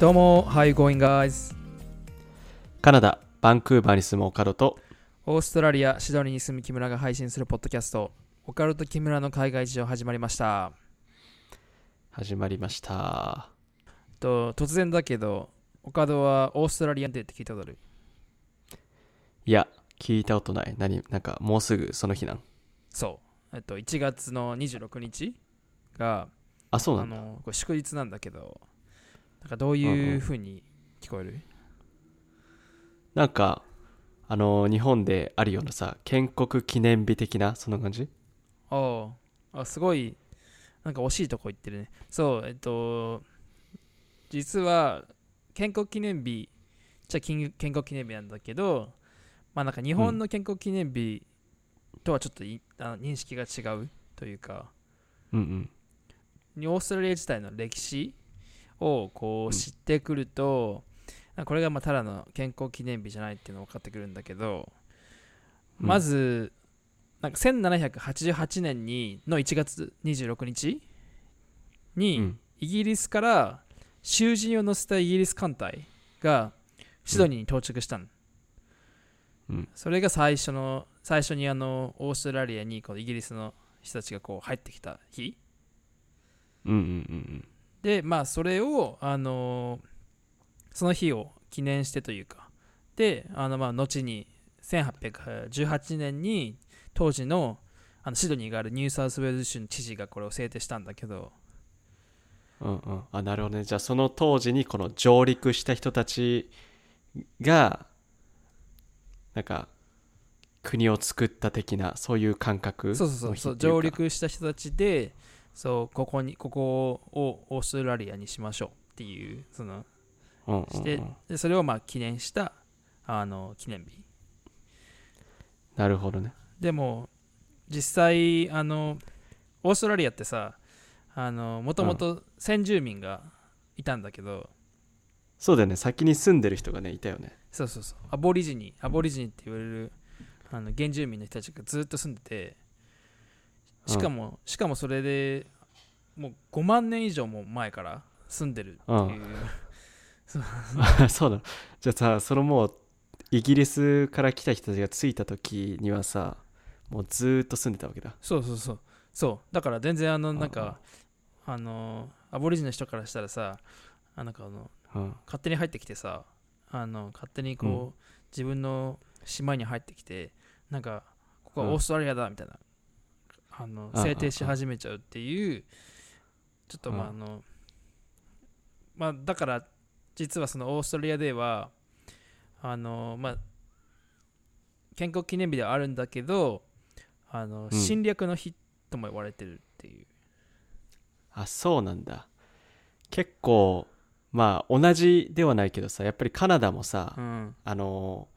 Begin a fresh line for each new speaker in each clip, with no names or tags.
どうも、you going guys?
カナダ、バンクーバーに住むオカルト。
オーストラリア、シドニーに住む木村が配信するポッドキャスト、オカルト木村の海外事情始まりました。
始まりました。
と突然だけど、オカドはオーストラリアンデーって聞いたことある？
いや、聞いたことない。何なんかもうすぐその日なん？
そう。えっと、1月の26日が、
あ、そうな。
あのこれ祝日なんだけど、なんかどういう風に聞こえる、
なんか、あの日本であるようなさ、建国記念日的な、そんな感じ？
ああ、あすごい、なんか惜しいとこ行ってるね。そう、えっと、実は、建国記念日、じゃ建建国記念日なんだけど、まあなんか日本の建国記念日とはちょっといあの認識が違うというか、
うんうん。
オーストラリア自体の歴史をこ
う
うん知ってくると、なんかこれがまあただの健康記念日じゃないっていうのが分かってくるんだけど、
うん。
まずなんか1788年にの1月26日に、
うん。
イギリスから囚人を乗せたイギリス艦隊がシドニーに到着したの、
うん。
それが最初の最初にあのオーストラリアにこのイギリスの人たちがこう入ってきた日。
うんうんうん
でまあそれをあのその日を記念してというかであのまあ後に1818年に当時のあのシドニーがあるニューサウスウェールズ州の知事がこれを制定したんだけど
うん。うんうん。あ、なるほどね。じゃあその当時にこの上陸した人たちが、なんか、国を作った的な、そういう感覚
そうそうそう上陸した人たちでそうここにここをオーストラリアにしましょうっていうその
うんうんうん
してでそれをまあ記念したあの記念日
なるほどね。
でも実際あのオーストラリアってさあのもともと先住民がいたんだけど、
そうだよね。先に住んでる人がね、いたよね。
そうそうそうアボリジニアボリジニって言われるあの原住民の人たちがずっと住んでてしかも、しかもそれでもう5万年以上も前から住んでるっていう、
そう。だ。じゃあさ、そのもう、イギリスから来た人たちが着いた時にはさ、もうずーっと住んでたわけだ。
そうそうそう。そう。だから全然あのなん。
うん
かあのアボリジニの人からしたらさあなんかあの
うん。
勝手に入ってきてさあの勝手にこう、
うん。
自分の島に入ってきてなんかここは
うん。
オーストラリアだみたいな、あの
うん
制定し始めちゃうっていうちょっとまああ
うん。
のまあだから実はそのオーストラリアデーはあのまあ建国記念日ではあるんだけどあの、
うん。
侵略の日とも言われてるっていう。
あ、そうなんだ。結構、まあ、同じではないけどさ、やっぱりカナダもさ、
うん。
あの、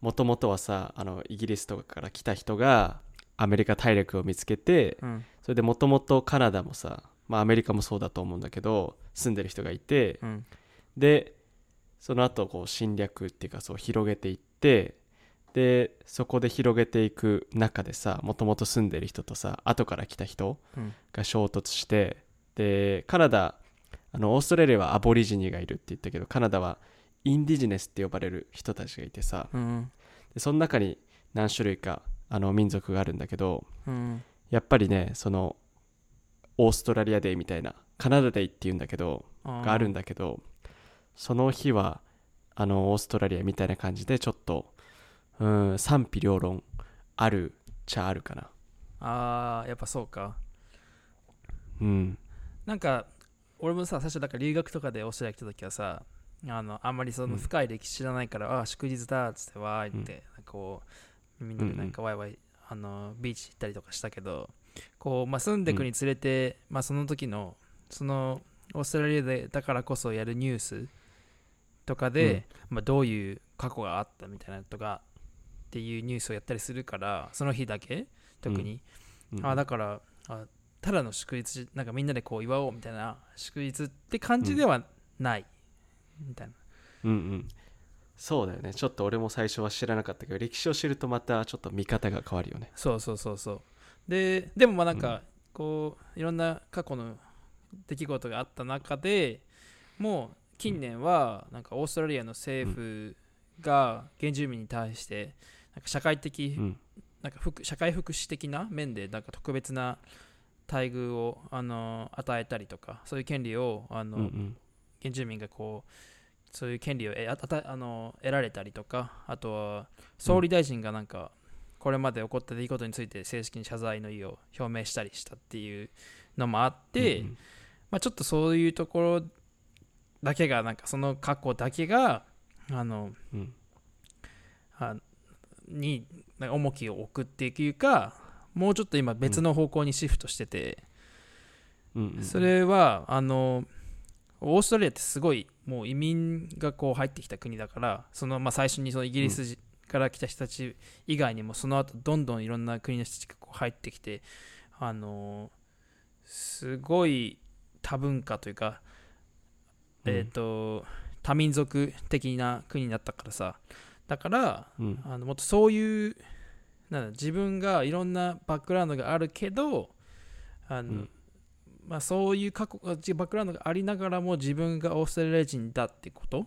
もともとはさ、あの、イギリスとかから来た人が、アメリカ大陸を見つけて、
うん。
それでもともとカナダもさ、まあアメリカもそうだと思うんだけど、住んでる人がいて、
うん。
でその後こう侵略っていうかそう広げていってでそこで広げていく中でさもともと住んでる人とさ後から来た人
うん。
が衝突してでカナダあのオーストラリアはアボリジニがいるって言ったけどカナダはインディジネスって呼ばれる人たちがいてさ
うん。
でその中に何種類かあの民族があるんだけど
うん。
やっぱりねそのオーストラリアデーみたいなカナダデーって言うんだけどがあるんだけどその日はあのオーストラリアみたいな感じでちょっとうん賛否両論あるっちゃあるかな。
あーやっぱそうか。
うん。
なんか俺もさ最初だから留学とかでオーストラリア来た時はさあのあんまりその
うん。
深い歴史知らないから、ああ祝日だっつってわーいって、なんかこうみんなでなんかワイワイあのビーチ行ったりとかしたけどこう、まあ、住んでくにつれて、まあ、その時のそのオーストラリアでだからこそやるニュースとかで、まあ、どういう過去があったみたいなのとかっていうニュースをやったりするからその日だけ特に、
うん。
あだからあただの祝日なんかみんなでこう祝おうみたいな祝日って感じではない、みたいな。
うんうんそうだよね。ちょっと俺も最初は知らなかったけど歴史を知るとまたちょっと見方が変わるよね。
そうそうそうそう。ででもまあなんか、こういろんな過去の出来事があった中でもう近年はなんかオーストラリアの政府が原住民に対してなんか社会的、
うん。
なんか福社会福祉的な面でなんか特別な待遇をあの与えたりとかそういう権利をあの、
うんうん。
原住民がこうそういう権利をえあたあの得られたりとかあとは総理大臣がなんかこれまで起こった出来事について正式に謝罪の意を表明したりしたっていうのもあって、
うんうん。
まあ、ちょっとそういうところだけがなんかその過去だけがあの
うん。
あになんか重きを置くっていうかもうちょっと今別の方向にシフトしてて、
うんうん。
それはあのオーストラリアってすごいもう移民がこう入ってきた国だからそのまあ最初にそのイギリス人から来た人たち以外にもその後どんどんいろんな国の人たちがこう入ってきてあのすごい多文化というか、えっ、と多民族的な国になったからさ。だから
うん。
あのもっとそういうなんだ自分がいろんなバックグラウンドがあるけどあの、
うん
まあ、そういう過去バックグラウンドがありながらも自分がオーストラリア人だってこと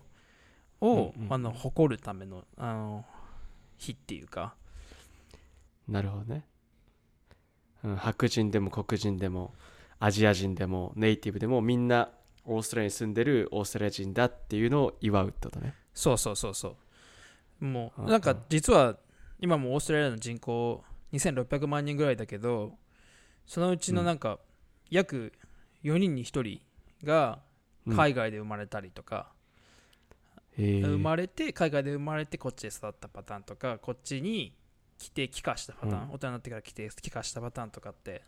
を、
うんうん。
あの誇るためのあの日っていうか。
なるほどね、うん、白人でも黒人でもアジア人でもネイティブでもみんなオーストラリアに住んでるオーストラリア人だっていうのを祝うってことね。
そうそうそうそう。も
う
うんなんか実は今もオーストラリアの人口2600万人ぐらいだけどそのうちのなんか約4人に1人が
うん。
海外で生まれたりとか、
へえ
生まれて海外で生まれてこっちで育ったパターンとかこっちに来て帰化したパターン、
うん。
大人になってから来て帰化したパターンとかって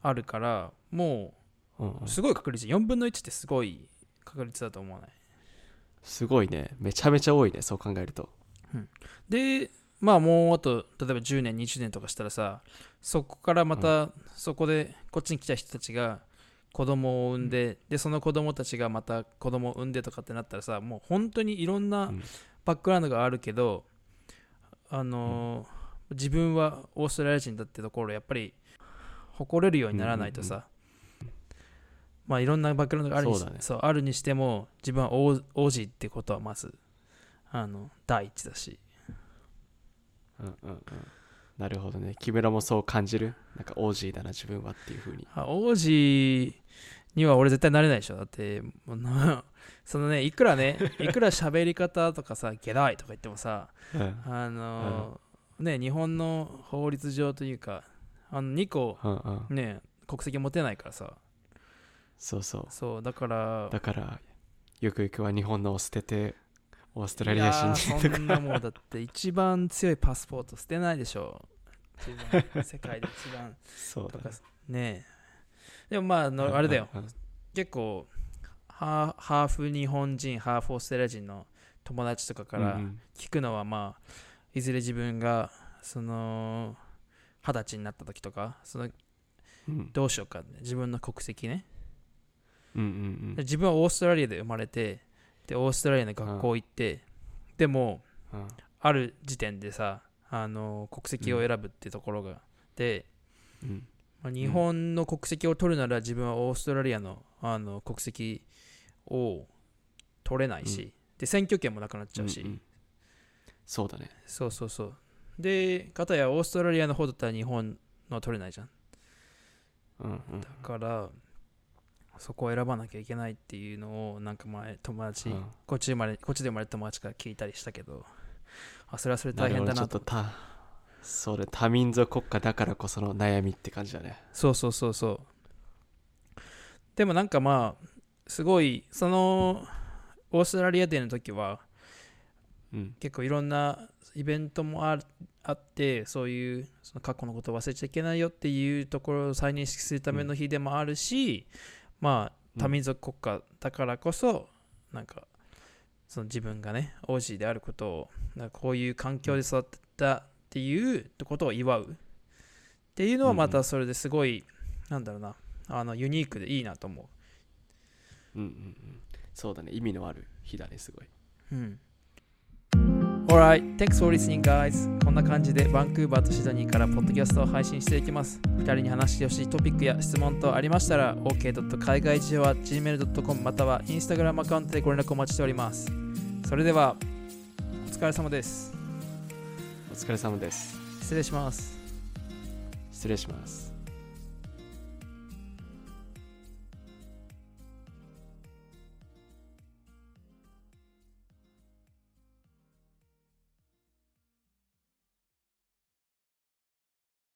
あるからも
うんうん。
うすごい確率4分の1ってすごい確率だと思わない？
すごいね。めちゃめちゃ多いねそう考えると。
でまあもうあと例えば10年20年とかしたらさそこからまたそこでこっちに来た人たちが子供を産んで、でその子供たちがまた子供を産んでとかってなったらさもう本当にいろんな
うん。
バックグラウンドがあるけど、あのー自分はオーストラリア人だってところをやっぱり誇れるようにならないとさ、まあいろんなバックグラウンドがあるに
ね。
そうあるにしても自分は王王子ってことはまずあの第一だし
うんうんうん。なるほどね。木村もそう感じる？なんかオージーだな自分はっていうふうに。
あ王子には俺絶対なれないでしょ。だってもうなそのねいくらね いくら喋り方とかさゲダイとか言ってもさ
うん。
あのーね日本の法律上というかあの2個
うんうん。
ね国籍持てないからさ。
そうそう。
そうだから
だからゆくゆくは日本のを捨ててオーストラリア人に
ーそんなもうだって一番強いパスポート捨てないでしょ。一番世界で一番。とか
そうだね。
ねえ。でもまああのあれだよ。結構ハーフ日本人ハーフオーストラリア人の友達とかから聞くのはまあいずれ自分がその二十歳になった時とかその
うん。
どうしようか、ね、自分の国籍ね。
うんうん。
自分はオーストラリアで生まれてでオーストラリアの学校行って、でも
うんうん
ある時点でさあの国籍を選ぶってところが、で、
うん。
まあ、日本の国籍を取るなら自分はオーストラリアのあの国籍を取れないし、
うん。
で選挙権もなくなっちゃうし、
んんそうだね。
そうそうそう。でかたやオーストラリアの方だったら日本のは取れないじゃん
うんうん。
だからそこを選ばなきゃいけないっていうのをなんか前友達、
うん。
こっち生まれこっちで生まれた友達から聞いたりしたけどあそれはそれで大変だなと。
っとたそれ多民族国家だからこその悩みって感じだね。
そうそうそうそう。でもなんかまあすごいそのオーストラリアデーの時は
うん。
結構いろんなイベントもああってそういうその過去のことを忘れちゃいけないよっていうところを再認識するための日でもあるし、まあ多民族国家だからこそなんかその自分がね王子であることをなんかこういう環境で育ったっていうことを祝うっていうのはまたそれですごい、なんだろうなあのユニークでいいなと思
うんうんうん。そうだね。意味のある日だねすごい。
うん、Alright, thanks for listening, guys. こんな感じでバンクーバーとシドニーからポッドキャストを配信していきます。2人に話してほしいトピックや質問等ありましたら、ok. 海外事情は gmail.com または Instagram アカウントでご連絡お待ちしております。それでは、お疲れ様です。
お疲れ様です
失礼します。
失礼します